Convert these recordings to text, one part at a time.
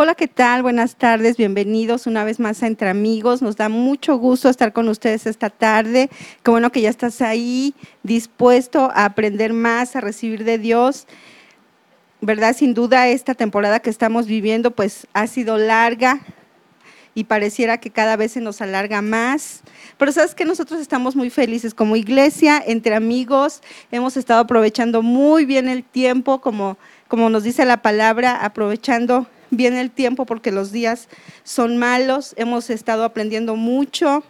Hola, ¿qué tal? Buenas tardes, bienvenidos una vez más a Entre Amigos. Nos da mucho gusto estar con ustedes esta tarde. Qué bueno que ya estás ahí, dispuesto a aprender más, a recibir de Dios. ¿Verdad? Sin duda esta temporada que estamos viviendo pues ha sido larga y pareciera que cada vez se nos alarga más. Pero sabes que nosotros estamos muy felices como iglesia, entre amigos, hemos estado aprovechando muy bien el tiempo, como, como nos dice la palabra, aprovechando viene el tiempo porque los días son malos, hemos estado aprendiendo mucho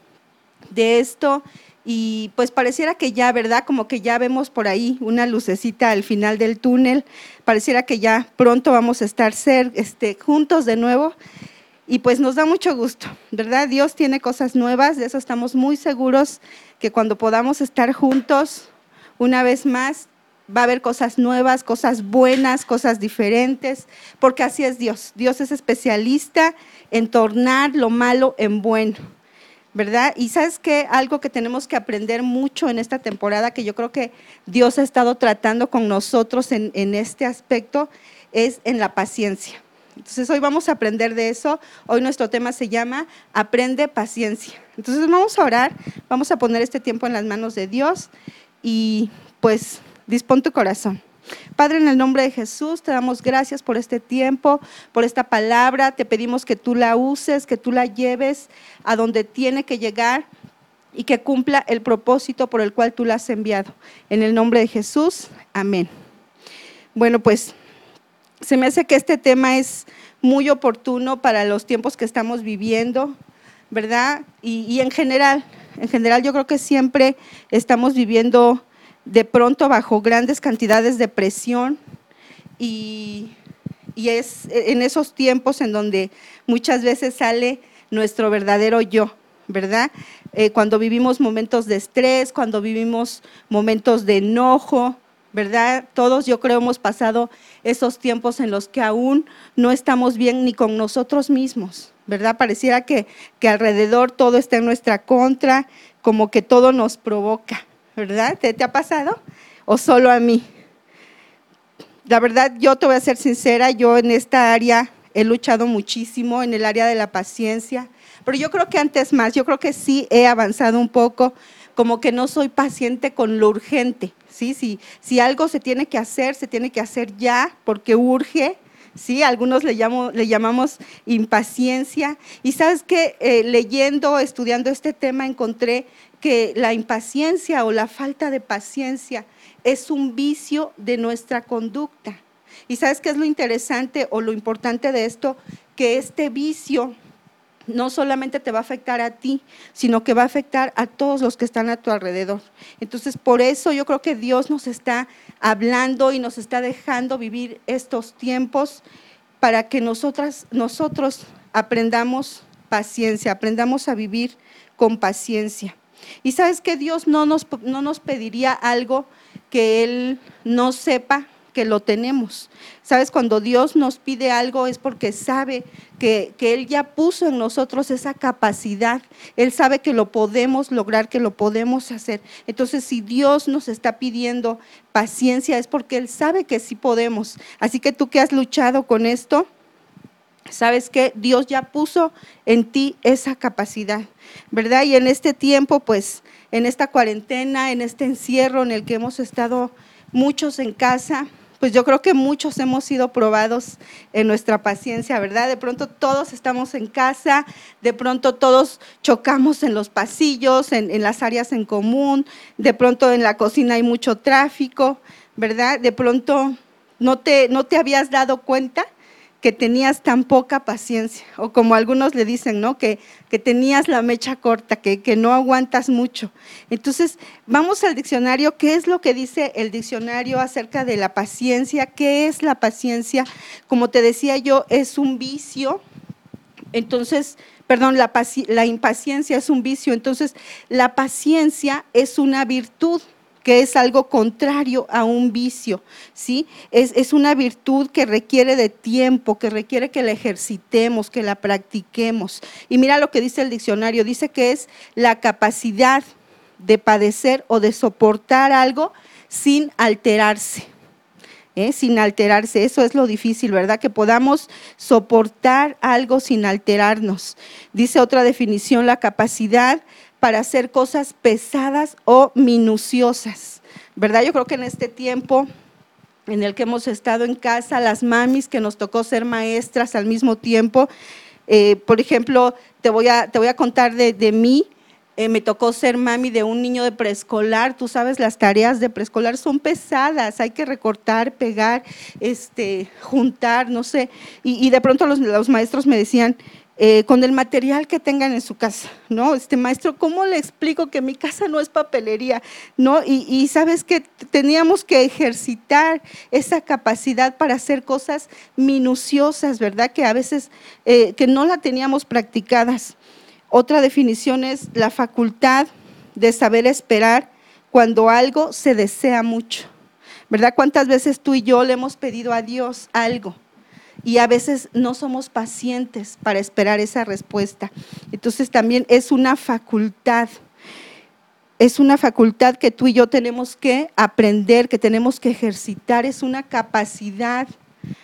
de esto y pues pareciera que ya, ¿verdad? Como que ya vemos por ahí una lucecita al final del túnel, pareciera que ya pronto vamos a estar ser, este, juntos de nuevo y pues nos da mucho gusto, ¿verdad? Dios tiene cosas nuevas, de eso estamos muy seguros que cuando podamos estar juntos una vez más, va a haber cosas nuevas, cosas buenas, cosas diferentes, porque así es Dios. Dios es especialista en tornar lo malo en bueno, ¿verdad? Y sabes que algo que tenemos que aprender mucho en esta temporada, que yo creo que Dios ha estado tratando con nosotros en, este aspecto, es en la paciencia. Entonces hoy vamos a aprender de eso. Hoy nuestro tema se llama Aprende paciencia. Entonces vamos a orar, vamos a poner este tiempo en las manos de Dios y pues Dispón tu corazón. Padre, en el nombre de Jesús, te damos gracias por este tiempo, por esta palabra. Te pedimos que tú la uses, que tú la lleves a donde tiene que llegar y que cumpla el propósito por el cual tú la has enviado. En el nombre de Jesús, amén. Bueno, pues se me hace que este tema es muy oportuno para los tiempos que estamos viviendo, ¿verdad? Y, y en general, en general yo creo que siempre estamos viviendo de pronto bajo grandes cantidades de presión y, es en esos tiempos en donde muchas veces sale nuestro verdadero yo, ¿verdad? Eh, cuando vivimos momentos de estrés, cuando vivimos momentos de enojo, ¿verdad? Todos yo creo hemos pasado esos tiempos en los que aún no estamos bien ni con nosotros mismos, ¿verdad? Pareciera que, que alrededor todo está en nuestra contra, como que todo nos provoca. ¿Verdad? ¿Te, ha pasado? ¿O solo a mí? La verdad, yo te voy a ser sincera, yo en esta área he luchado muchísimo, en el área de la paciencia, pero yo creo que antes más, yo creo que sí he avanzado un poco, como que no soy paciente con lo urgente, ¿sí? Si, si algo se tiene que hacer, se tiene que hacer ya, porque urge, ¿sí? Algunos le, llamo, le llamamos impaciencia. Y sabes que eh, leyendo, estudiando este tema, encontré que la impaciencia o la falta de paciencia es un vicio de nuestra conducta. ¿Y sabes qué es lo interesante o lo importante de esto? Que este vicio no solamente te va a afectar a ti, sino que va a afectar a todos los que están a tu alrededor. Entonces, por eso yo creo que Dios nos está hablando y nos está dejando vivir estos tiempos para que nosotras, nosotros aprendamos paciencia, aprendamos a vivir con paciencia. Y sabes que Dios no nos, no nos pediría algo que Él no sepa que lo tenemos. Sabes, cuando Dios nos pide algo es porque sabe que, que, Él ya puso en nosotros esa capacidad. Él sabe que lo podemos lograr, que lo podemos hacer. Entonces, si Dios nos está pidiendo paciencia es porque Él sabe que sí podemos. Así que tú que has luchado con esto, sabes que Dios ya puso en ti esa capacidad, ¿verdad? Y en este tiempo, pues, en esta cuarentena, en este encierro en el que hemos estado muchos en casa, pues yo creo que muchos hemos sido probados en nuestra paciencia, ¿verdad? De pronto todos estamos en casa, de pronto todos chocamos en los pasillos, en, en las áreas en común, de pronto en la cocina hay mucho tráfico, ¿verdad? De pronto no te, no te habías dado cuenta que tenías tan poca paciencia, o como algunos le dicen, ¿no? Que, que tenías la mecha corta, que, que, no aguantas mucho. Entonces, vamos al diccionario, ¿qué es lo que dice el diccionario acerca de la paciencia? ¿Qué es la paciencia? Como te decía yo, es un vicio. Entonces, perdón, la, la impaciencia es un vicio. Entonces, la paciencia es una virtud que es algo contrario a un vicio, ¿sí? Es, es, una virtud que requiere de tiempo, que requiere que la ejercitemos, que la practiquemos. Y mira lo que dice el diccionario, dice que es la capacidad de padecer o de soportar algo sin alterarse. ¿eh? sin alterarse. Eso es lo difícil, ¿verdad? Que podamos soportar algo sin alterarnos. Dice otra definición, la capacidad para hacer cosas pesadas o minuciosas, ¿verdad? Yo creo que en este tiempo en el que hemos estado en casa, las mamis que nos tocó ser maestras al mismo tiempo, eh, por ejemplo, te voy a, te voy a contar de, de mí, eh, me tocó ser mami de un niño de preescolar. Tú sabes, las tareas de preescolar son pesadas, hay que recortar, pegar, este, juntar, no sé. Y, de pronto los, los, maestros me decían, eh, con el material que tengan en su casa, ¿no? Este maestro, ¿cómo le explico que mi casa no es papelería, ¿no? Y, sabes que teníamos que ejercitar esa capacidad para hacer cosas minuciosas, ¿verdad? Que a veces eh, que no la teníamos practicadas. Otra definición es la facultad de saber esperar cuando algo se desea mucho. ¿Verdad? ¿Cuántas veces tú y yo le hemos pedido a Dios algo? Y a veces no somos pacientes para esperar esa respuesta. Entonces también es una facultad. Es una facultad que tú y yo tenemos que aprender, que tenemos que ejercitar, es una capacidad,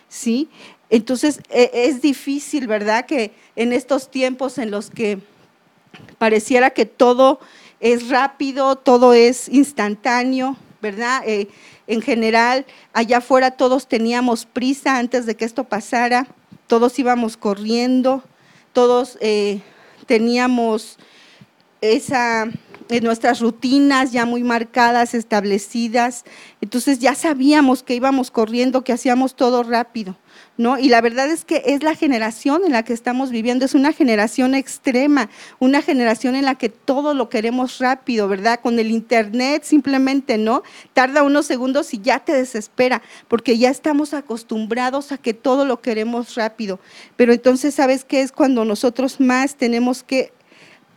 ¿sí? Entonces e, es difícil, ¿verdad? Que en estos tiempos en los que pareciera que todo es rápido, todo es instantáneo, ¿verdad? Eh, en general, allá afuera todos teníamos prisa antes de que esto pasara, todos íbamos corriendo, todos eh, teníamos esa, en nuestras rutinas ya muy marcadas, establecidas, entonces ya sabíamos que íbamos corriendo, que hacíamos todo rápido. ¿no? Y la verdad es que es la generación en la que estamos viviendo, es una generación extrema, una generación en la que todo lo queremos rápido, ¿verdad? Con el internet simplemente, ¿no? Tarda unos segundos y ya te desespera, porque ya estamos acostumbrados a que todo lo queremos rápido. Pero entonces, ¿sabes qué es cuando nosotros más tenemos que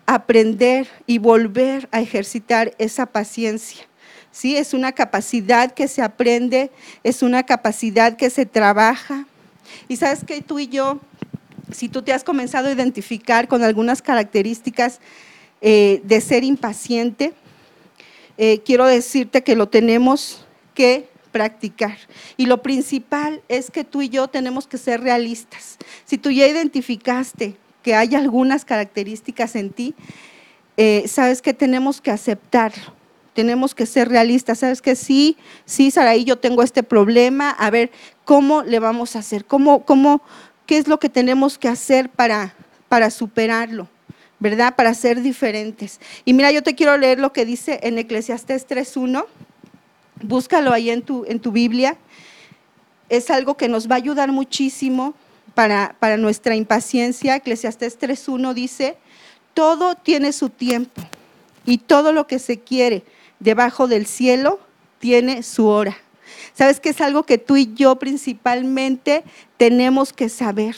aprender y volver a ejercitar esa paciencia? Sí, es una capacidad que se aprende, es una capacidad que se trabaja, y sabes que tú y yo, si tú te has comenzado a identificar con algunas características eh, de ser impaciente, eh, quiero decirte que lo tenemos que practicar. Y lo principal es que tú y yo tenemos que ser realistas. Si tú ya identificaste que hay algunas características en ti, eh, sabes que tenemos que aceptarlo tenemos que ser realistas. ¿Sabes que Sí, sí, Saraí, yo tengo este problema. A ver, ¿cómo le vamos a hacer? ¿Cómo, cómo, ¿Qué es lo que tenemos que hacer para, para superarlo? ¿Verdad? Para ser diferentes. Y mira, yo te quiero leer lo que dice en Eclesiastés 3.1. Búscalo ahí en tu, en tu Biblia. Es algo que nos va a ayudar muchísimo para, para nuestra impaciencia. Eclesiastés 3.1 dice, todo tiene su tiempo y todo lo que se quiere debajo del cielo tiene su hora. ¿Sabes que es algo que tú y yo principalmente tenemos que saber?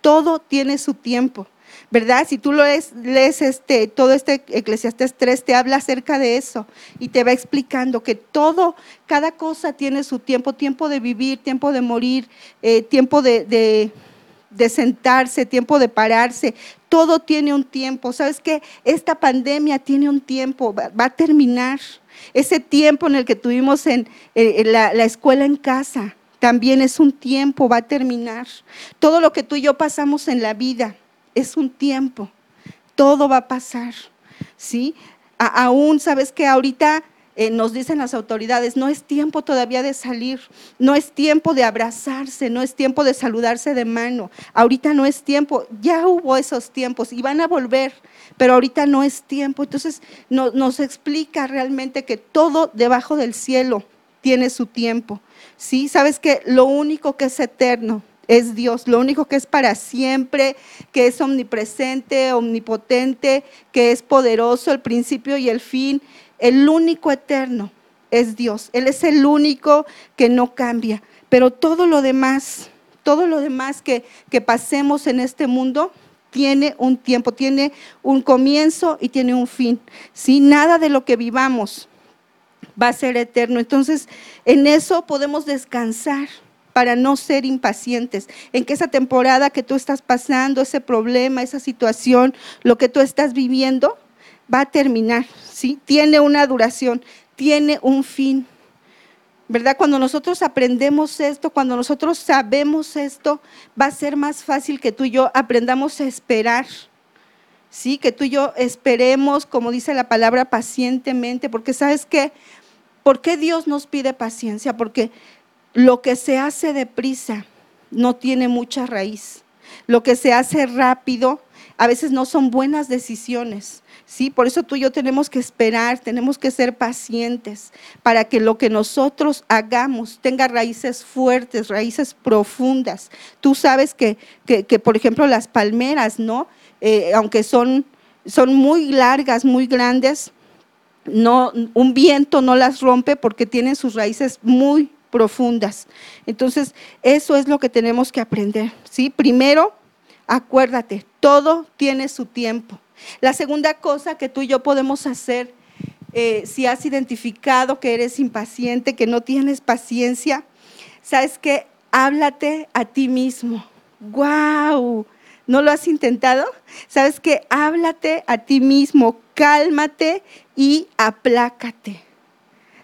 Todo tiene su tiempo. ¿Verdad? Si tú lees, lees, este, todo este Eclesiastés 3 te habla acerca de eso y te va explicando que todo, cada cosa tiene su tiempo, tiempo de vivir, tiempo de morir, eh, tiempo de, sentarse, tiempo de pararse, todo tiene un tiempo. ¿Sabes qué? Esta pandemia tiene un tiempo, va, a terminar. Ese tiempo en el que tuvimos en, la, la escuela en casa, también es un tiempo, va a terminar. Todo lo que tú y yo pasamos en la vida es un tiempo. Todo va a pasar. ¿Sí? aún, ¿sabes que Ahorita eh, nos dicen las autoridades, no es tiempo todavía de salir, no es tiempo de abrazarse, no es tiempo de saludarse de mano, ahorita no es tiempo, ya hubo esos tiempos y van a volver, pero ahorita no es tiempo. Entonces nos explica realmente que todo debajo del cielo tiene su tiempo. ¿sí? Sabes que lo único que es eterno es Dios, lo único que es para siempre, que es omnipresente, omnipotente, que es poderoso, el principio y el fin, el único eterno es Dios. Él es el único que no cambia. Pero todo lo demás, todo lo demás que, que pasemos en este mundo, tiene un tiempo, tiene un comienzo y tiene un fin. Si nada de lo que vivamos va a ser eterno. Entonces, en eso podemos descansar para no ser impacientes, en que esa temporada que tú estás pasando, ese problema, esa situación, lo que tú estás viviendo, va a terminar, ¿sí? Tiene una duración, tiene un fin. ¿verdad? Cuando nosotros aprendemos esto, cuando nosotros sabemos esto, va a ser más fácil que tú y yo aprendamos a esperar. Sí, que tú y yo esperemos, como dice la palabra, pacientemente, porque sabes qué, ¿por qué Dios nos pide paciencia? Porque lo que se hace deprisa no tiene mucha raíz. Lo que se hace rápido a veces no son buenas decisiones. Sí, por eso tú y yo tenemos que esperar, tenemos que ser pacientes para que lo que nosotros hagamos tenga raíces fuertes, raíces profundas. Tú sabes que, por ejemplo, las palmeras, ¿no? Eh, aunque son, son muy largas, muy grandes, no, un viento no las rompe porque tienen sus raíces muy profundas. Entonces, eso es lo que tenemos que aprender, ¿sí? Primero, acuérdate, todo tiene su tiempo. La segunda cosa que tú y yo podemos hacer, eh, si has identificado que eres impaciente, que no tienes paciencia, sabes que háblate a ti mismo. ¡Wow! ¿No lo has intentado? Sabes que háblate a ti mismo, cálmate y aplácate.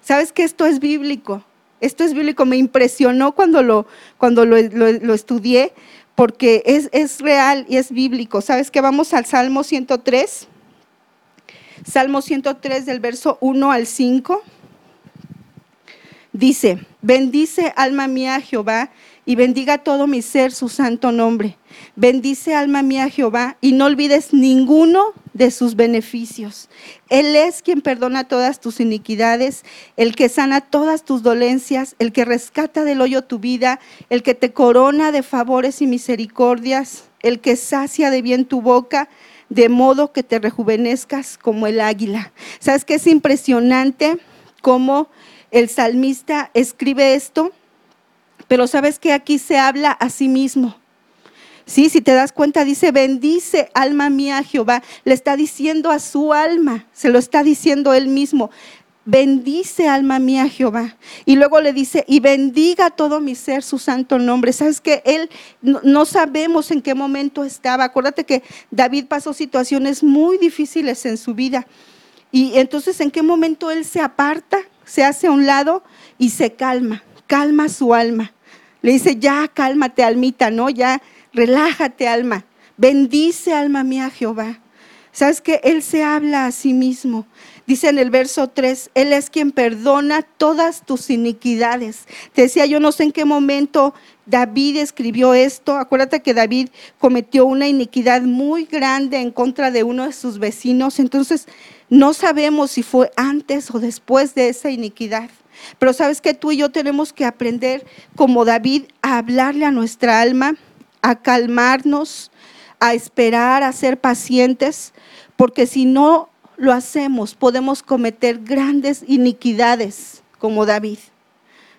Sabes que esto es bíblico. Esto es bíblico. Me impresionó cuando lo, cuando lo, lo estudié porque es, real y es bíblico. ¿Sabes qué? Vamos al Salmo 103. Salmo 103 del verso 1 al 5. Dice, bendice alma mía Jehová y bendiga todo mi ser su santo nombre. Bendice alma mía Jehová y no olvides ninguno de sus beneficios. Él es quien perdona todas tus iniquidades, el que sana todas tus dolencias, el que rescata del hoyo tu vida, el que te corona de favores y misericordias, el que sacia de bien tu boca, de modo que te rejuvenezcas como el águila. ¿Sabes qué es impresionante cómo el salmista escribe esto? Pero sabes que aquí se habla a sí mismo. Sí, si te das cuenta, dice, bendice alma mía Jehová. Le está diciendo a su alma, se lo está diciendo él mismo. Bendice alma mía Jehová. Y luego le dice, y bendiga todo mi ser su santo nombre. Sabes que él no, sabemos en qué momento estaba. Acuérdate que David pasó situaciones muy difíciles en su vida. Y entonces, ¿en qué momento él se aparta, se hace a un lado y se calma? Calma su alma. Le dice, ya cálmate, almita, ¿no? Ya relájate alma, bendice alma mía Jehová. ¿Sabes que Él se habla a sí mismo. Dice en el verso 3, Él es quien perdona todas tus iniquidades. Te decía, yo no sé en qué momento David escribió esto. Acuérdate que David cometió una iniquidad muy grande en contra de uno de sus vecinos. Entonces, no sabemos si fue antes o después de esa iniquidad. Pero sabes que tú y yo tenemos que aprender, como David, a hablarle a nuestra alma a calmarnos, a esperar, a ser pacientes, porque si no lo hacemos, podemos cometer grandes iniquidades como David.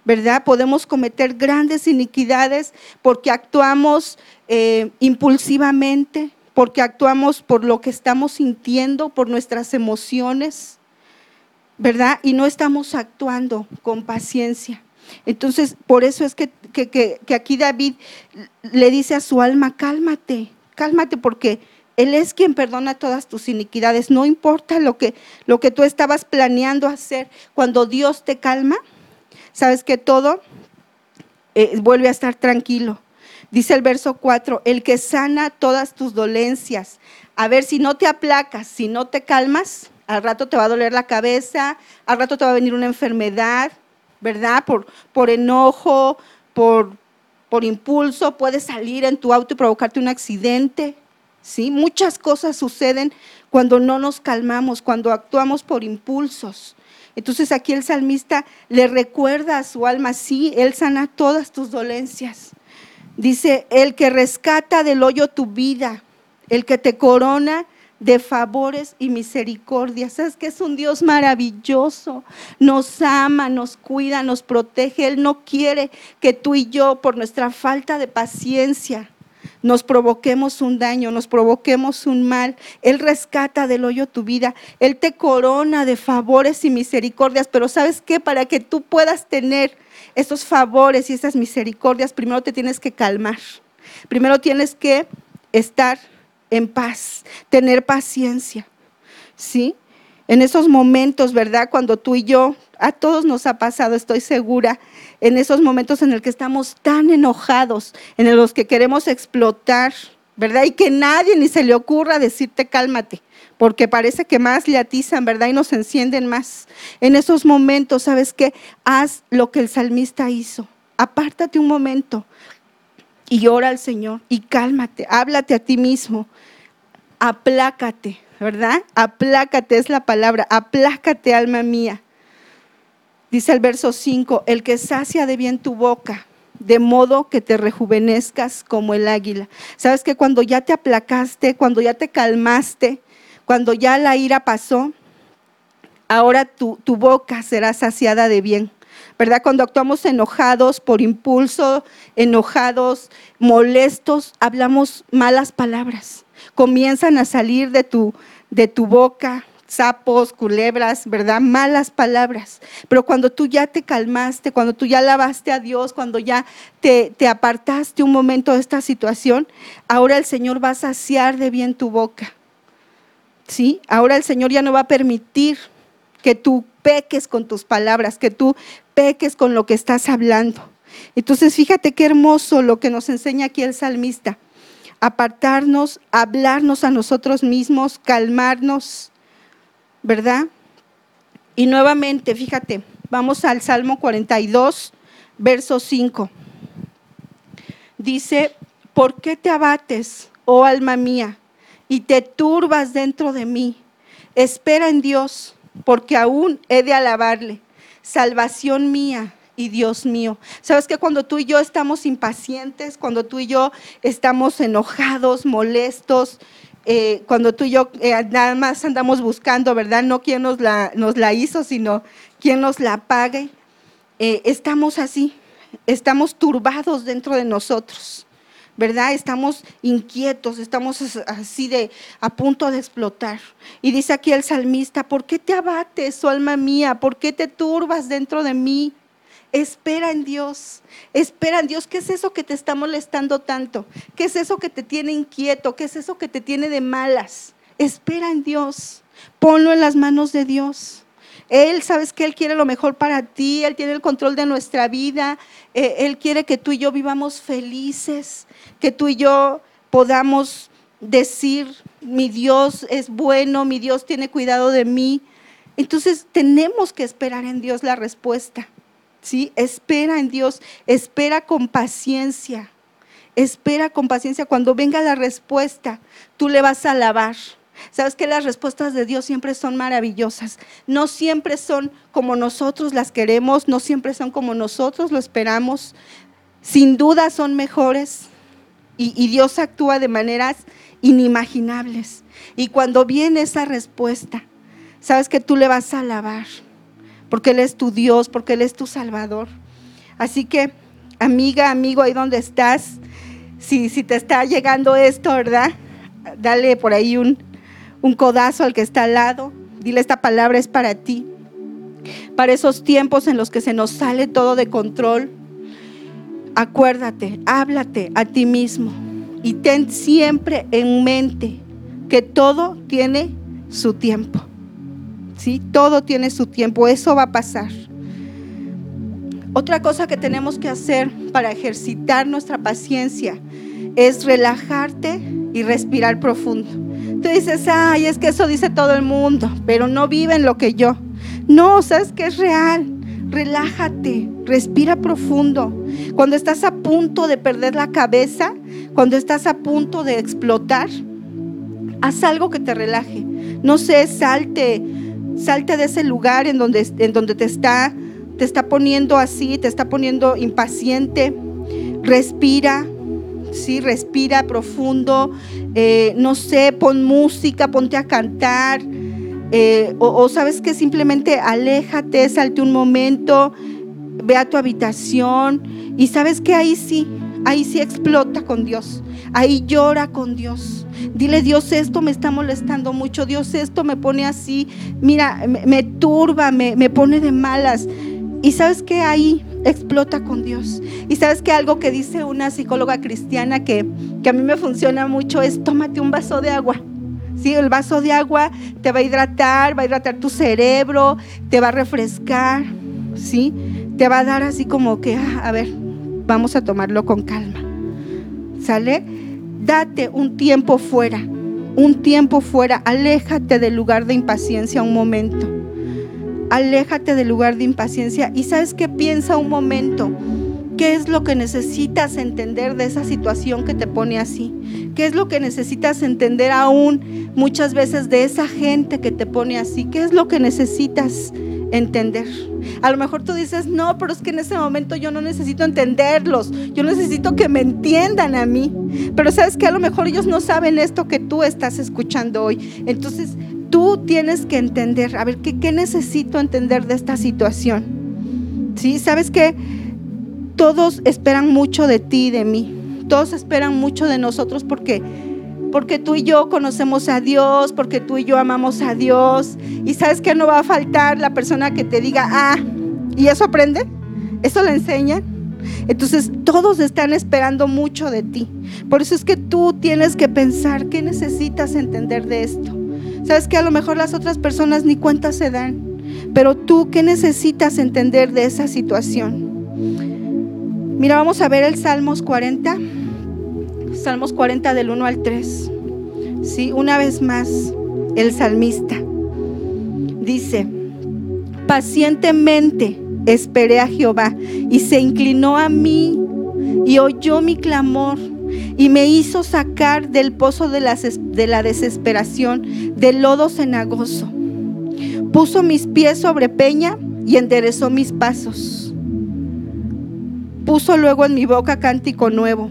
¿Verdad? Podemos cometer grandes iniquidades porque actuamos eh, impulsivamente, porque actuamos por lo que estamos sintiendo, por nuestras emociones, ¿verdad? Y no estamos actuando con paciencia. Entonces, por eso es que, aquí David le dice a su alma, cálmate, cálmate porque Él es quien perdona todas tus iniquidades. No importa lo que, lo que tú estabas planeando hacer, cuando Dios te calma, sabes que todo eh, vuelve a estar tranquilo. Dice el verso 4, el que sana todas tus dolencias. A ver, si no te aplacas, si no te calmas, al rato te va a doler la cabeza, al rato te va a venir una enfermedad, ¿verdad? Por, por enojo, por, por impulso, puedes salir en tu auto y provocarte un accidente. ¿sí? Muchas cosas suceden cuando no nos calmamos, cuando actuamos por impulsos. Entonces aquí el salmista le recuerda a su alma, sí, Él sana todas tus dolencias. Dice, el que rescata del hoyo tu vida, el que te corona de favores y misericordias. Sabes que es un Dios maravilloso. Nos ama, nos cuida, nos protege. Él no quiere que tú y yo, por nuestra falta de paciencia, nos provoquemos un daño, nos provoquemos un mal. Él rescata del hoyo tu vida. Él te corona de favores y misericordias. Pero sabes qué? Para que tú puedas tener esos favores y esas misericordias, primero te tienes que calmar. Primero tienes que estar en paz, tener paciencia. ¿Sí? En esos momentos, ¿verdad? Cuando tú y yo, a todos nos ha pasado, estoy segura, en esos momentos en el que estamos tan enojados, en los que queremos explotar, ¿verdad? Y que nadie ni se le ocurra decirte cálmate, porque parece que más le atizan, ¿verdad? Y nos encienden más. En esos momentos, ¿sabes qué? Haz lo que el salmista hizo. Apártate un momento y ora al Señor y cálmate, háblate a ti mismo, aplácate, ¿verdad? Aplácate es la palabra, aplácate alma mía. Dice el verso 5, el que sacia de bien tu boca, de modo que te rejuvenezcas como el águila. Sabes que cuando ya te aplacaste, cuando ya te calmaste, cuando ya la ira pasó, ahora tu, tu boca será saciada de bien. ¿Verdad? Cuando actuamos enojados por impulso, enojados, molestos, hablamos malas palabras. Comienzan a salir de tu, de tu boca sapos, culebras, ¿verdad? Malas palabras. Pero cuando tú ya te calmaste, cuando tú ya lavaste a Dios, cuando ya te, te, apartaste un momento de esta situación, ahora el Señor va a saciar de bien tu boca. ¿Sí? Ahora el Señor ya no va a permitir que tú peques con tus palabras, que tú peques con lo que estás hablando. Entonces, fíjate qué hermoso lo que nos enseña aquí el salmista. Apartarnos, hablarnos a nosotros mismos, calmarnos, ¿verdad? Y nuevamente, fíjate, vamos al Salmo 42, verso 5. Dice, ¿por qué te abates, oh alma mía, y te turbas dentro de mí? Espera en Dios, porque aún he de alabarle, salvación mía y Dios mío. Sabes que cuando tú y yo estamos impacientes, cuando tú y yo estamos enojados, molestos, eh, cuando tú y yo eh, nada más andamos buscando, ¿verdad? No quién nos la, hizo, sino quién nos la pague. Eh, estamos así, estamos turbados dentro de nosotros, ¿verdad? Estamos inquietos, estamos así de a punto de explotar. Y dice aquí el salmista, ¿por qué te abates, oh alma mía? ¿Por qué te turbas dentro de mí? Espera en Dios, espera en Dios. ¿Qué es eso que te está molestando tanto? ¿Qué es eso que te tiene inquieto? ¿Qué es eso que te tiene de malas? Espera en Dios, ponlo en las manos de Dios. Él, sabes que Él quiere lo mejor para ti, Él tiene el control de nuestra vida, eh, Él quiere que tú y yo vivamos felices, que tú y yo podamos decir, mi Dios es bueno, mi Dios tiene cuidado de mí. Entonces tenemos que esperar en Dios la respuesta. ¿sí? Espera en Dios, espera con paciencia, espera con paciencia. Cuando venga la respuesta, tú le vas a alabar. Sabes que las respuestas de Dios siempre son maravillosas. No siempre son como nosotros las queremos, no siempre son como nosotros lo esperamos. Sin duda son mejores y, Dios actúa de maneras inimaginables. Y cuando viene esa respuesta, sabes que tú le vas a alabar porque Él es tu Dios, porque Él es tu Salvador. Así que, amiga, amigo, ahí donde estás, si, si te está llegando esto, ¿verdad? Dale por ahí un, un codazo al que está al lado. Dile, esta palabra es para ti. Para esos tiempos en los que se nos sale todo de control. Acuérdate, háblate a ti mismo y ten siempre en mente que todo tiene su tiempo. ¿sí? Todo tiene su tiempo, eso va a pasar. Otra cosa que tenemos que hacer para ejercitar nuestra paciencia es relajarte y respirar profundo. Dices, ay, es que eso dice todo el mundo, pero no viven lo que yo. No, sabes que es real. Relájate, respira profundo. Cuando estás a punto de perder la cabeza, cuando estás a punto de explotar, haz algo que te relaje. No sé, salte Salte de ese lugar en donde, en donde te, está, te está poniendo así, te está poniendo impaciente. Respira, sí, respira profundo. Eh, no sé, pon música, ponte a cantar. Eh, o, sabes que simplemente aléjate, salte un momento, ve a tu habitación y sabes que ahí sí, ahí sí explota con Dios, ahí llora con Dios. Dile, Dios, esto me está molestando mucho. Dios, esto me pone así. Mira, me, turba, me, me pone de malas. Y sabes que ahí explota con Dios. Y sabes que algo que dice una psicóloga cristiana que, que a mí me funciona mucho es tómate un vaso de agua. ¿sí? El vaso de agua te va a hidratar, va a hidratar tu cerebro, te va a refrescar, ¿sí? Te va a dar así como que, ah, a ver, vamos a tomarlo con calma. ¿Sale? Date un tiempo fuera, un tiempo fuera, aléjate del lugar de impaciencia un momento. Aléjate del lugar de impaciencia y sabes qué piensa un momento. ¿Qué es lo que necesitas entender de esa situación que te pone así? ¿Qué es lo que necesitas entender aún muchas veces de esa gente que te pone así? ¿Qué es lo que necesitas entender? A lo mejor tú dices, no, pero es que en ese momento yo no necesito entenderlos, yo necesito que me entiendan a mí. Pero sabes que a lo mejor ellos no saben esto que tú estás escuchando hoy. Entonces tú tienes que entender, a ver, ¿qué, necesito entender de esta situación? ¿Sí? ¿Sabes qué? todos esperan mucho de ti y de mí. Todos esperan mucho de nosotros porque porque tú y yo conocemos a Dios, porque tú y yo amamos a Dios. Y sabes que no va a faltar la persona que te diga, ah, ¿y eso aprende? ¿Eso le enseña? Entonces todos están esperando mucho de ti. Por eso es que tú tienes que pensar qué necesitas entender de esto. Sabes que a lo mejor las otras personas ni cuenta se dan, pero tú qué necesitas entender de esa situación. Mira, vamos a ver el Salmos 40. Salmos 40 del 1 al 3. Sí, una vez más, el salmista dice, pacientemente esperé a Jehová y se inclinó a mí y oyó mi clamor y me hizo sacar del pozo de la, de la desesperación, del lodo cenagoso. Puso mis pies sobre peña y enderezó mis pasos Puso luego en mi boca cántico nuevo.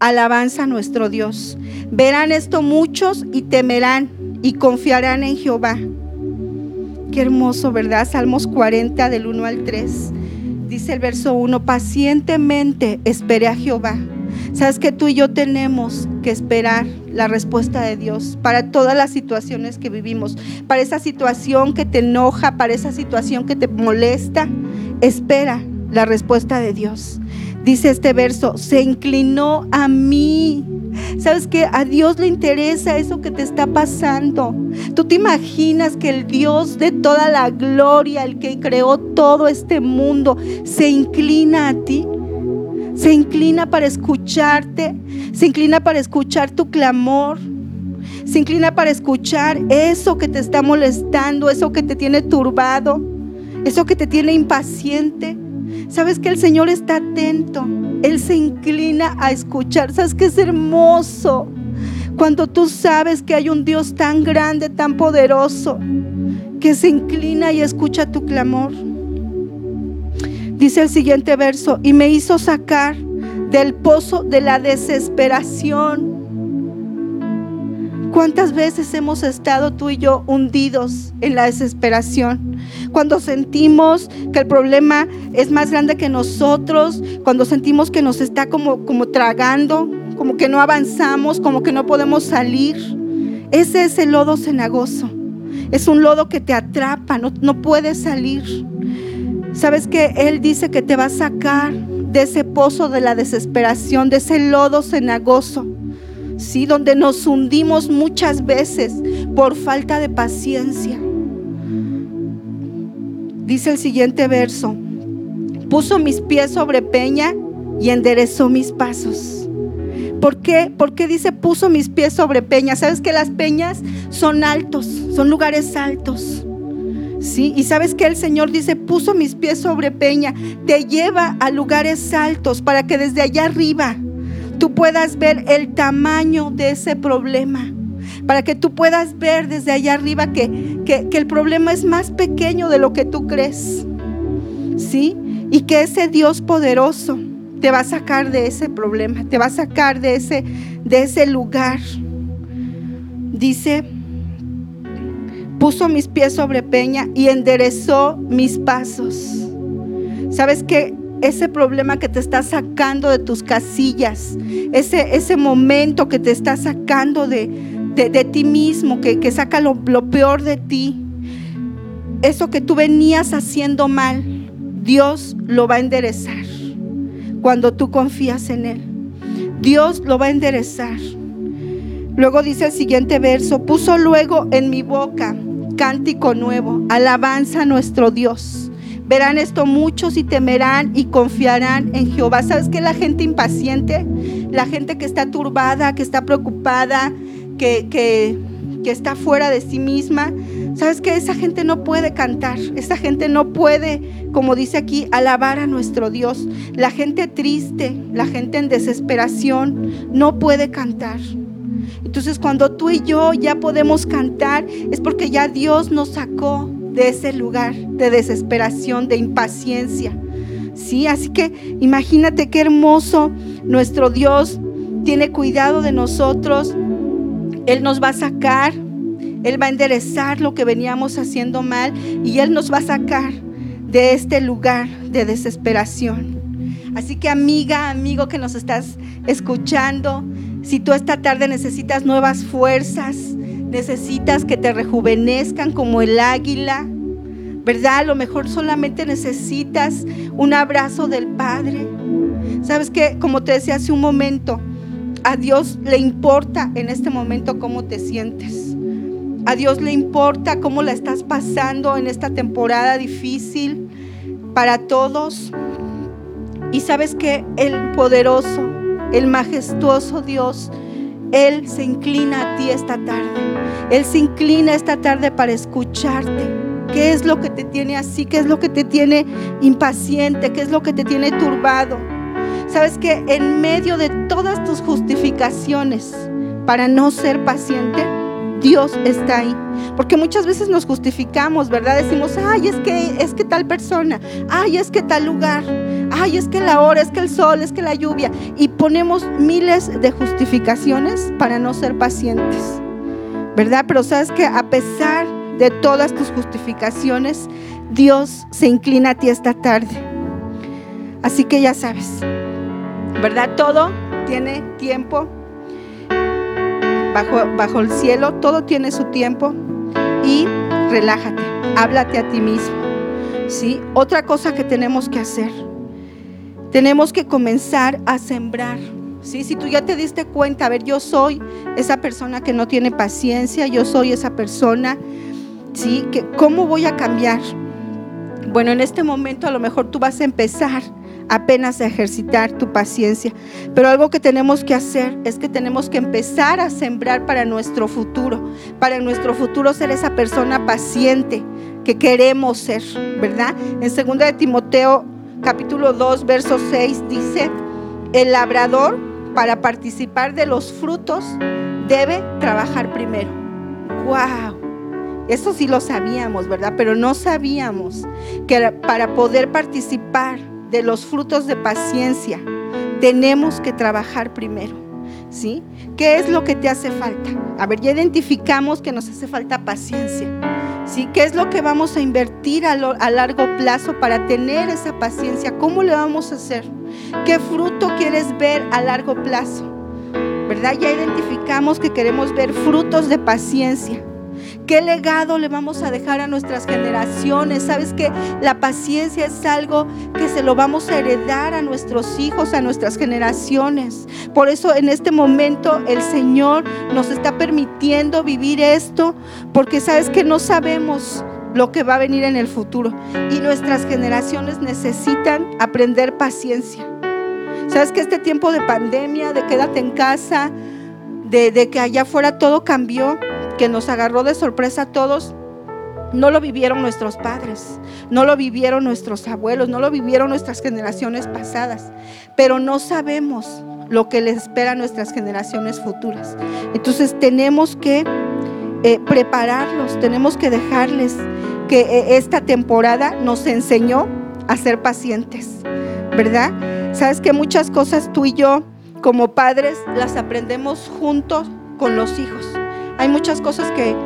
Alabanza a nuestro Dios. Verán esto muchos y temerán y confiarán en Jehová. Qué hermoso, ¿verdad? Salmos 40 del 1 al 3. Dice el verso 1, pacientemente esperé a Jehová. Sabes que tú y yo tenemos que esperar la respuesta de Dios para todas las situaciones que vivimos, para esa situación que te enoja, para esa situación que te molesta. Espera la respuesta de Dios. Dice este verso, se inclinó a mí. ¿Sabes que A Dios le interesa eso que te está pasando. ¿Tú te imaginas que el Dios de toda la gloria, el que creó todo este mundo, se inclina a ti? Se inclina para escucharte, se inclina para escuchar tu clamor, se inclina para escuchar eso que te está molestando, eso que te tiene turbado, eso que te tiene impaciente. Sabes que el Señor está atento. Él se inclina a escuchar. Sabes que es hermoso cuando tú sabes que hay un Dios tan grande, tan poderoso, que se inclina y escucha tu clamor. Dice el siguiente verso, y me hizo sacar del pozo de la desesperación. ¿Cuántas veces hemos estado tú y yo hundidos en la desesperación? Cuando sentimos que el problema es más grande que nosotros, cuando sentimos que nos está como, como tragando, como que no avanzamos, como que no podemos salir. Ese es el lodo cenagoso. Es un lodo que te atrapa, no, no puedes salir. ¿Sabes que Él dice que te va a sacar de ese pozo de la desesperación, de ese lodo cenagoso? ¿sí? Donde nos hundimos muchas veces por falta de paciencia. Dice el siguiente verso, puso mis pies sobre peña y enderezó mis pasos. ¿Por qué? Porque dice puso mis pies sobre peña. ¿Sabes que las peñas son altos, son lugares altos? ¿Sí? Y sabes que el Señor dice, puso mis pies sobre peña, te lleva a lugares altos para que desde allá arriba tú puedas ver el tamaño de ese problema. Para que tú puedas ver desde allá arriba que, que, el problema es más pequeño de lo que tú crees. ¿Sí? Y que ese Dios poderoso te va a sacar de ese problema, te va a sacar de ese, de ese lugar. Dice, puso mis pies sobre peña y enderezó mis pasos. ¿Sabes qué? ese problema que te está sacando de tus casillas, ese, ese momento que te está sacando de, ti mismo, que, que saca lo, lo peor de ti, eso que tú venías haciendo mal, Dios lo va a enderezar cuando tú confías en Él. Dios lo va a enderezar. Luego dice el siguiente verso, puso luego en mi boca cántico nuevo, alabanza a nuestro Dios. Verán esto muchos y temerán y confiarán en Jehová. ¿Sabes que la gente impaciente, la gente que está turbada, que está preocupada, que, que, que está fuera de sí misma, sabes que esa gente no puede cantar, esa gente no puede, como dice aquí, alabar a nuestro Dios. La gente triste, la gente en desesperación, no puede cantar. Entonces cuando tú y yo ya podemos cantar es porque ya Dios nos sacó de ese lugar de desesperación, de impaciencia. Sí, así que imagínate qué hermoso nuestro Dios tiene cuidado de nosotros. Él nos va a sacar, Él va a enderezar lo que veníamos haciendo mal y Él nos va a sacar de este lugar de desesperación. Así que amiga, amigo que nos estás escuchando, si tú esta tarde necesitas nuevas fuerzas, necesitas que te rejuvenezcan como el águila, ¿verdad? A lo mejor solamente necesitas un abrazo del Padre. Sabes que, como te decía hace un momento, a Dios le importa en este momento cómo te sientes. A Dios le importa cómo la estás pasando en esta temporada difícil para todos. Y sabes que el poderoso, el majestuoso Dios, Él se inclina a ti esta tarde. Él se inclina esta tarde para escucharte. ¿Qué es lo que te tiene así? ¿Qué es lo que te tiene impaciente? ¿Qué es lo que te tiene turbado? Sabes que en medio de todas tus justificaciones para no ser paciente, Dios está ahí. Porque muchas veces nos justificamos, ¿verdad? Decimos, ay, es que es que tal persona, ay, es que tal lugar, ay, es que la hora, es que el sol, es que la lluvia. Y ponemos miles de justificaciones para no ser pacientes. ¿verdad? Pero sabes que a pesar de todas tus justificaciones, Dios se inclina a ti esta tarde. Así que ya sabes, ¿verdad? Todo tiene tiempo. Bajo, bajo el cielo, todo tiene su tiempo. Y relájate, háblate a ti mismo. ¿sí? Otra cosa que tenemos que hacer, tenemos que comenzar a sembrar si tú ya te diste cuenta, a ver, yo soy esa persona que no tiene paciencia, yo soy esa persona, ¿sí? Que, ¿Cómo voy a cambiar? Bueno, en este momento a lo mejor tú vas a empezar apenas a ejercitar tu paciencia. Pero algo que tenemos que hacer es que tenemos que empezar a sembrar para nuestro futuro, para nuestro futuro ser esa persona paciente que queremos ser, ¿verdad? En 2 de Timoteo capítulo 2, verso 6 dice, el labrador para participar de los frutos debe trabajar primero. ¡Wow! Eso sí lo sabíamos, ¿verdad? Pero no sabíamos que para poder participar de los frutos de paciencia tenemos que trabajar primero. ¿Sí? ¿Qué es lo que te hace falta? A ver, ya identificamos que nos hace falta paciencia. ¿Sí? ¿Qué es lo que vamos a invertir a, largo plazo para tener esa paciencia? ¿Cómo le vamos a hacer? ¿Qué fruto quieres ver a largo plazo? ¿Verdad? Ya identificamos que queremos ver frutos de paciencia. ¿Qué legado le vamos a dejar a nuestras generaciones? Sabes que la paciencia es algo que se lo vamos a heredar a nuestros hijos, a nuestras generaciones. Por eso en este momento el Señor nos está permitiendo vivir esto, porque sabes que no sabemos lo que va a venir en el futuro. Y nuestras generaciones necesitan aprender paciencia. Sabes que este tiempo de pandemia, de quédate en casa, de, que allá afuera todo cambió, que nos agarró de sorpresa a todos, no lo vivieron nuestros padres, no lo vivieron nuestros abuelos, no lo vivieron nuestras generaciones pasadas, pero no sabemos lo que les espera a nuestras generaciones futuras. Entonces tenemos que eh, prepararlos, tenemos que dejarles que eh, esta temporada nos enseñó a ser pacientes, ¿verdad? Sabes que muchas cosas tú y yo como padres las aprendemos juntos con los hijos. Hay muchas cosas que,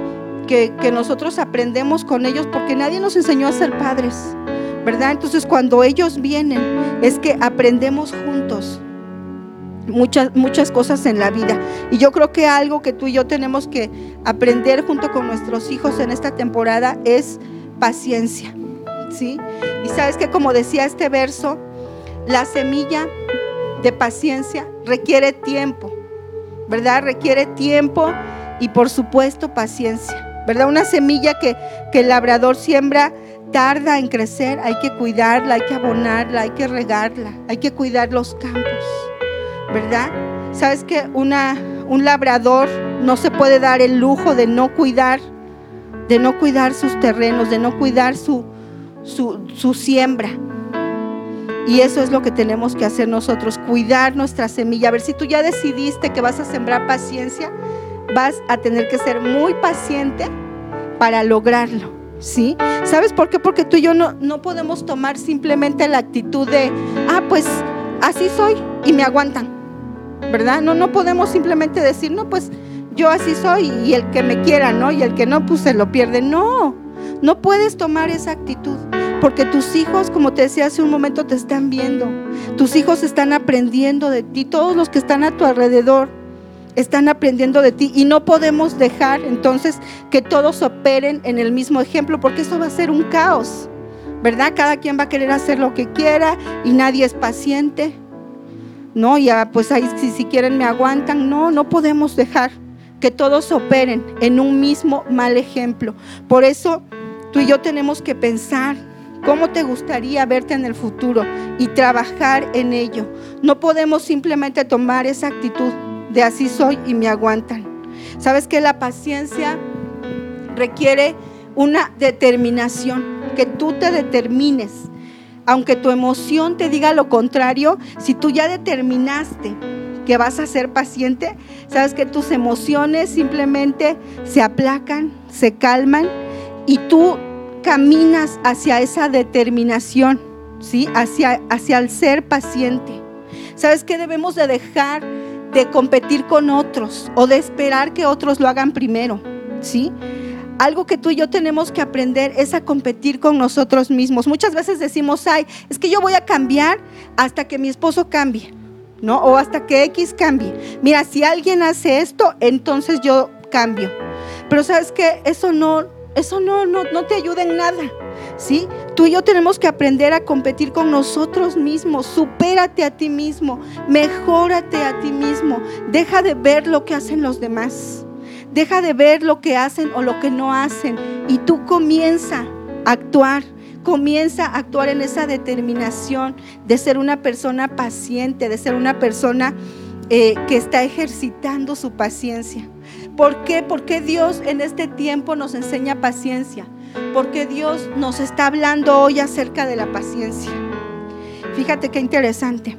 que, nosotros aprendemos con ellos porque nadie nos enseñó a ser padres, ¿verdad? Entonces cuando ellos vienen es que aprendemos juntos muchas, muchas cosas en la vida. Y yo creo que algo que tú y yo tenemos que aprender junto con nuestros hijos en esta temporada es paciencia. ¿Sí? Y sabes que como decía este verso, la semilla de paciencia requiere tiempo, ¿verdad? Requiere tiempo y por supuesto paciencia, ¿verdad? Una semilla que, el labrador siembra tarda en crecer, hay que cuidarla, hay que abonarla, hay que regarla, hay que cuidar los campos, ¿verdad? ¿Sabes que un labrador no se puede dar el lujo de no cuidar, de no cuidar sus terrenos, de no cuidar su, su, su siembra? Y eso es lo que tenemos que hacer nosotros, cuidar nuestra semilla. A ver, si tú ya decidiste que vas a sembrar paciencia, vas a tener que ser muy paciente para lograrlo. ¿Sí? ¿Sabes por qué? Porque tú y yo no, no podemos tomar simplemente la actitud de, ah, pues así soy y me aguantan, ¿verdad? No, no podemos simplemente decir, no, pues yo así soy y el que me quiera, ¿no? Y el que no, pues se lo pierde. No, no puedes tomar esa actitud. Porque tus hijos, como te decía hace un momento, te están viendo. Tus hijos están aprendiendo de ti. Todos los que están a tu alrededor están aprendiendo de ti. Y no podemos dejar entonces que todos operen en el mismo ejemplo, porque eso va a ser un caos. ¿Verdad? Cada quien va a querer hacer lo que quiera y nadie es paciente. No, ya pues ahí si, si quieren me aguantan. No, no podemos dejar que todos operen en un mismo mal ejemplo. Por eso tú y yo tenemos que pensar ¿Cómo te gustaría verte en el futuro y trabajar en ello? No podemos simplemente tomar esa actitud de así soy y me aguantan. ¿Sabes que la paciencia requiere una determinación? Que tú te determines. Aunque tu emoción te diga lo contrario, si tú ya determinaste que vas a ser paciente, sabes que tus emociones simplemente se aplacan, se calman y tú caminas hacia esa determinación, ¿sí? Hacia, hacia el ser paciente. ¿Sabes que debemos de dejar de competir con otros o de esperar que otros lo hagan primero, ¿sí? Algo que tú y yo tenemos que aprender es a competir con nosotros mismos. Muchas veces decimos, ay, es que yo voy a cambiar hasta que mi esposo cambie, ¿no? O hasta que X cambie. Mira, si alguien hace esto, entonces yo cambio. Pero sabes que eso no, eso no, no, no te ayuda en nada. ¿Sí? Tú y yo tenemos que aprender a competir con nosotros mismos. Supérate a ti mismo, mejórate a ti mismo. Deja de ver lo que hacen los demás. Deja de ver lo que hacen o lo que no hacen. Y tú comienza a actuar. Comienza a actuar en esa determinación de ser una persona paciente, de ser una persona eh, que está ejercitando su paciencia. ¿Por qué? Porque Dios en este tiempo nos enseña paciencia. Porque Dios nos está hablando hoy acerca de la paciencia. Fíjate qué interesante.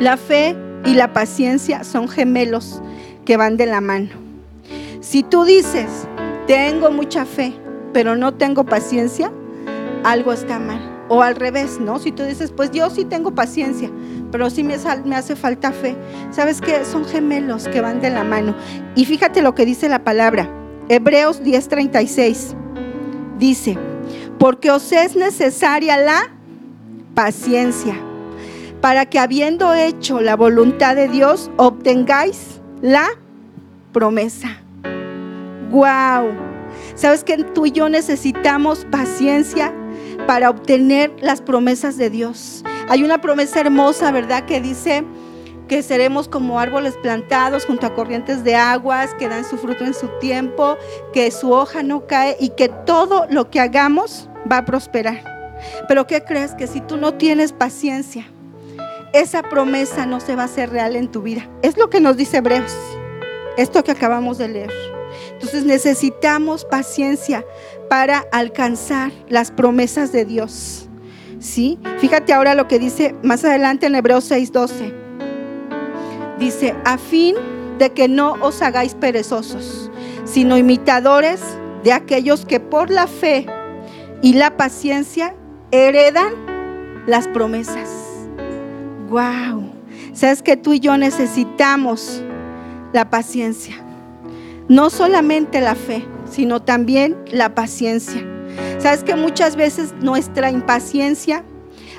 La fe y la paciencia son gemelos que van de la mano. Si tú dices, tengo mucha fe, pero no tengo paciencia, algo está mal. O al revés, ¿no? Si tú dices, pues yo sí tengo paciencia, pero sí me, hace falta fe. ¿Sabes qué? Son gemelos que van de la mano. Y fíjate lo que dice la palabra. Hebreos 10:36 dice, porque os es necesaria la paciencia, para que habiendo hecho la voluntad de Dios, obtengáis la promesa. ¡Wow! ¿Sabes que tú y yo necesitamos paciencia? Para obtener las promesas de Dios. Hay una promesa hermosa, ¿verdad? Que dice que seremos como árboles plantados junto a corrientes de aguas, que dan su fruto en su tiempo, que su hoja no cae y que todo lo que hagamos va a prosperar. Pero ¿qué crees? Que si tú no tienes paciencia, esa promesa no se va a hacer real en tu vida. Es lo que nos dice Hebreos, esto que acabamos de leer. Entonces necesitamos paciencia para alcanzar las promesas de Dios. ¿Sí? Fíjate ahora lo que dice más adelante en Hebreos 6:12. Dice, a fin de que no os hagáis perezosos, sino imitadores de aquellos que por la fe y la paciencia heredan las promesas. Wow. Sabes que tú y yo necesitamos la paciencia. No solamente la fe, sino también la paciencia. Sabes que muchas veces nuestra impaciencia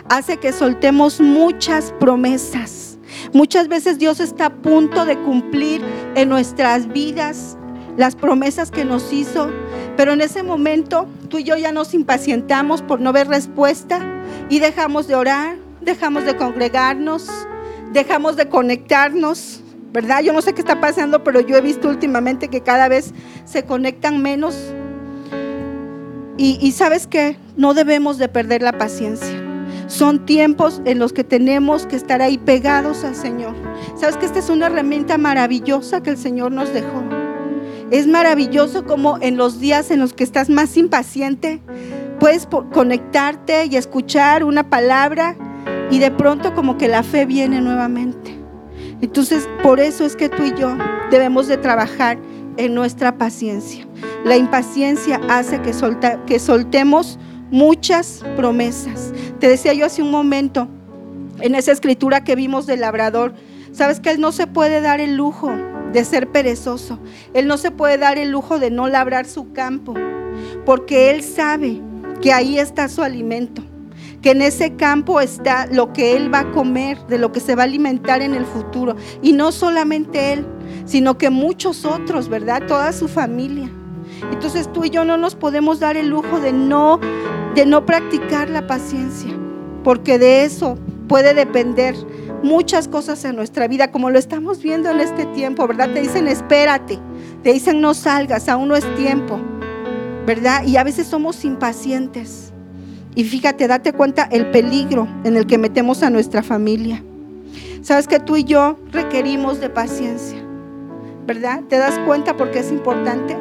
hace que soltemos muchas promesas. Muchas veces Dios está a punto de cumplir en nuestras vidas las promesas que nos hizo, pero en ese momento tú y yo ya nos impacientamos por no ver respuesta y dejamos de orar, dejamos de congregarnos, dejamos de conectarnos ¿verdad? Yo no sé qué está pasando, pero yo he visto últimamente que cada vez se conectan menos. Y, sabes que no debemos de perder la paciencia. Son tiempos en los que tenemos que estar ahí pegados al Señor. Sabes que esta es una herramienta maravillosa que el Señor nos dejó. Es maravilloso como en los días en los que estás más impaciente, puedes conectarte y escuchar una palabra y de pronto como que la fe viene nuevamente. Entonces, por eso es que tú y yo debemos de trabajar en nuestra paciencia. La impaciencia hace que, soltemos muchas promesas. Te decía yo hace un momento, en esa escritura que vimos del labrador, sabes que él no se puede dar el lujo de ser perezoso. Él no se puede dar el lujo de no labrar su campo, porque él sabe que ahí está su alimento, que en ese campo está lo que él va a comer, de lo que se va a alimentar en el futuro. Y no solamente él, sino que muchos otros, ¿verdad? Toda su familia. Entonces tú y yo no nos podemos dar el lujo de no de no practicar la paciencia, porque de eso puede depender muchas cosas en nuestra vida, como lo estamos viendo en este tiempo, ¿verdad? Te dicen espérate, te dicen no salgas, aún no es tiempo, ¿verdad? Y a veces somos impacientes. Y fíjate, date cuenta el peligro en el que metemos a nuestra familia. Sabes que tú y yo requerimos de paciencia, ¿verdad? ¿Te das cuenta porque es importante?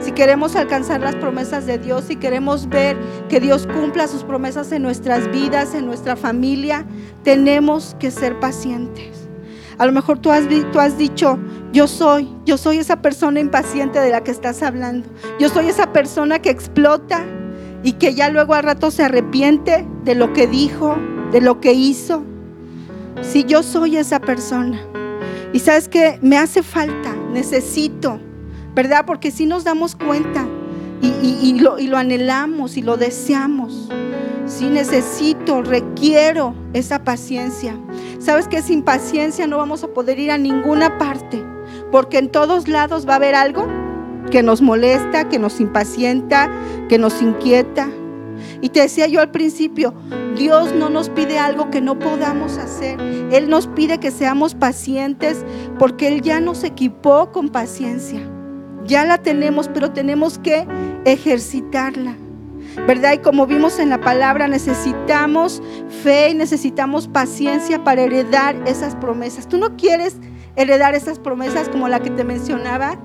Si queremos alcanzar las promesas de Dios, si queremos ver que Dios cumpla sus promesas en nuestras vidas, en nuestra familia, tenemos que ser pacientes. A lo mejor tú has, tú has dicho, yo soy, yo soy esa persona impaciente de la que estás hablando. Yo soy esa persona que explota y que ya luego al rato se arrepiente de lo que dijo, de lo que hizo. Si yo soy esa persona. Y sabes que me hace falta, necesito ¿verdad? Porque si nos damos cuenta y, lo, y, lo, anhelamos y lo deseamos. Si necesito, requiero esa paciencia. Sabes que sin paciencia no vamos a poder ir a ninguna parte, porque en todos lados va a haber algo que nos molesta, que nos impacienta, que nos inquieta. Y te decía yo al principio, Dios no nos pide algo que no podamos hacer. Él nos pide que seamos pacientes porque Él ya nos equipó con paciencia. Ya la tenemos, pero tenemos que ejercitarla. ¿Verdad? Y como vimos en la palabra, necesitamos fe y necesitamos paciencia para heredar esas promesas. ¿Tú no quieres heredar esas promesas como la que te mencionaba?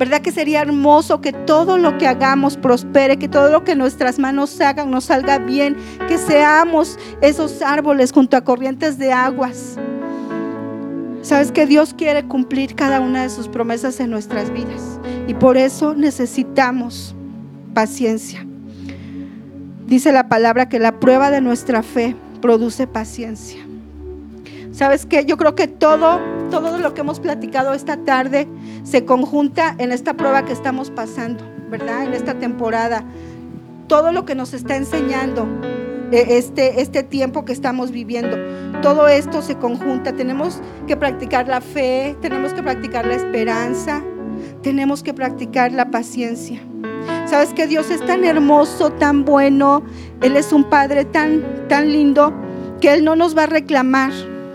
¿Verdad que sería hermoso que todo lo que hagamos prospere, que todo lo que nuestras manos hagan nos salga bien, que seamos esos árboles junto a corrientes de aguas? Sabes que Dios quiere cumplir cada una de sus promesas en nuestras vidas y por eso necesitamos paciencia. Dice la palabra que la prueba de nuestra fe produce paciencia. ¿Sabes qué? Yo creo que todo, todo lo que hemos platicado esta tarde se conjunta en esta prueba que estamos pasando, ¿verdad? En esta temporada. Todo lo que nos está enseñando e, este, este tiempo que estamos viviendo. Todo esto se conjunta. Tenemos que practicar la fe, tenemos que practicar la esperanza, tenemos que practicar la paciencia. Sabes que Dios es tan hermoso, tan bueno, Él es un Padre tan, tan lindo, que Él no nos va a reclamar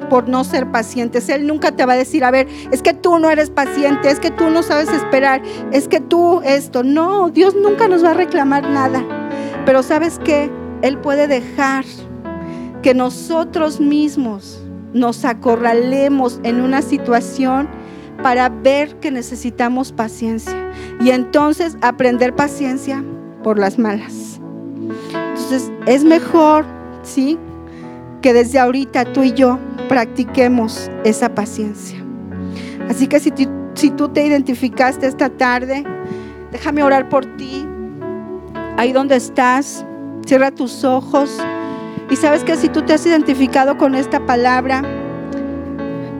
por no ser pacientes. Él nunca te va a decir, a ver, es que tú no eres paciente, es que tú no sabes esperar, es que tú esto. No, Dios nunca nos va a reclamar nada. Pero sabes que Él puede dejar que nosotros mismos nos acorralemos en una situación para ver que necesitamos paciencia y entonces aprender paciencia por las malas. Entonces es mejor, ¿sí? Que desde ahorita tú y yo practiquemos esa paciencia. Así que si, si tú te identificaste esta tarde, déjame orar por ti. Ahí donde estás, cierra tus ojos. Y sabes que si tú te has identificado con esta palabra,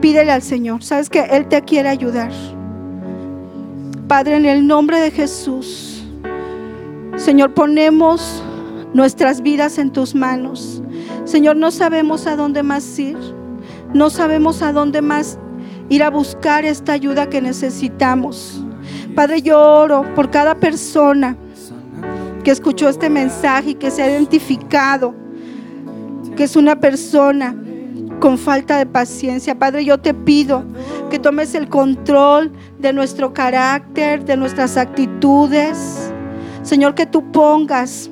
pídele al Señor. Sabes que Él te quiere ayudar. Padre, en el nombre de Jesús, Señor, ponemos nuestras vidas en tus manos. Señor, no sabemos a dónde más ir. No sabemos a dónde más ir a buscar esta ayuda que necesitamos. Padre, yo oro por cada persona que escuchó este mensaje y que se ha identificado que es una persona con falta de paciencia. Padre, yo te pido que tomes el control de nuestro carácter, de nuestras actitudes. Señor, que tú pongas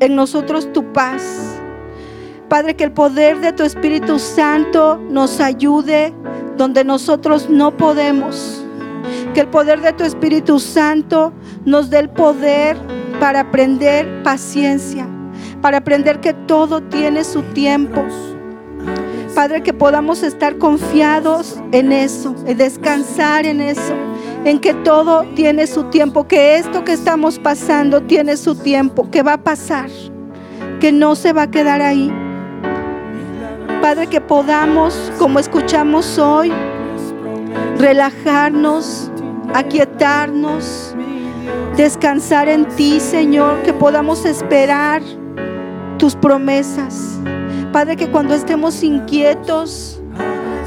en nosotros tu paz. Padre, que el poder de tu Espíritu Santo nos ayude donde nosotros no podemos. Que el poder de tu Espíritu Santo nos dé el poder para aprender paciencia, para aprender que todo tiene su tiempo. Padre, que podamos estar confiados en eso, en descansar en eso, en que todo tiene su tiempo, que esto que estamos pasando tiene su tiempo, que va a pasar, que no se va a quedar ahí. Padre, que podamos, como escuchamos hoy, relajarnos, aquietarnos, descansar en ti, Señor, que podamos esperar tus promesas. Padre, que cuando estemos inquietos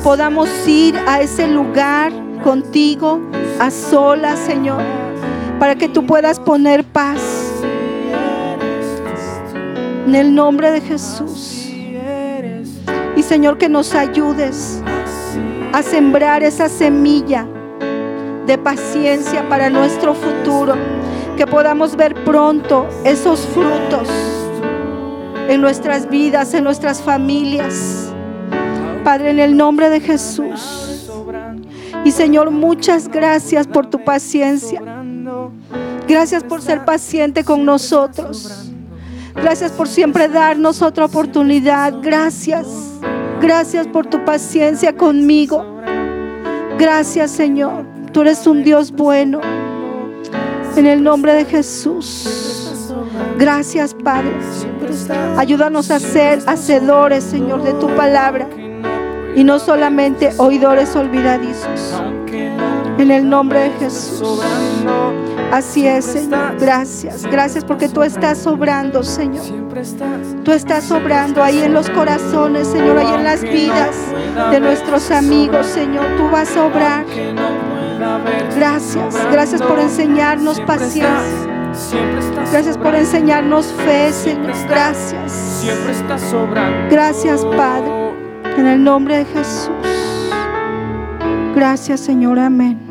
podamos ir a ese lugar contigo, a solas, Señor, para que tú puedas poner paz. En el nombre de Jesús. Y Señor, que nos ayudes a sembrar esa semilla de paciencia para nuestro futuro. Que podamos ver pronto esos frutos en nuestras vidas, en nuestras familias. Padre, en el nombre de Jesús. Y Señor, muchas gracias por tu paciencia. Gracias por ser paciente con nosotros. Gracias por siempre darnos otra oportunidad. Gracias. Gracias por tu paciencia conmigo. Gracias Señor. Tú eres un Dios bueno. En el nombre de Jesús. Gracias Padre. Ayúdanos a ser hacedores, Señor, de tu palabra. Y no solamente oidores olvidadizos. En el nombre de Jesús. Así es, Señor. Gracias. Gracias porque tú estás obrando, Señor. Tú estás obrando ahí en los corazones, Señor, ahí en las vidas de nuestros amigos, Señor. Tú vas a obrar. Gracias. Gracias por enseñarnos paciencia. Gracias por enseñarnos fe, Señor. Gracias. Gracias, Padre. En el nombre de Jesús. Gracias, Señor. Amén.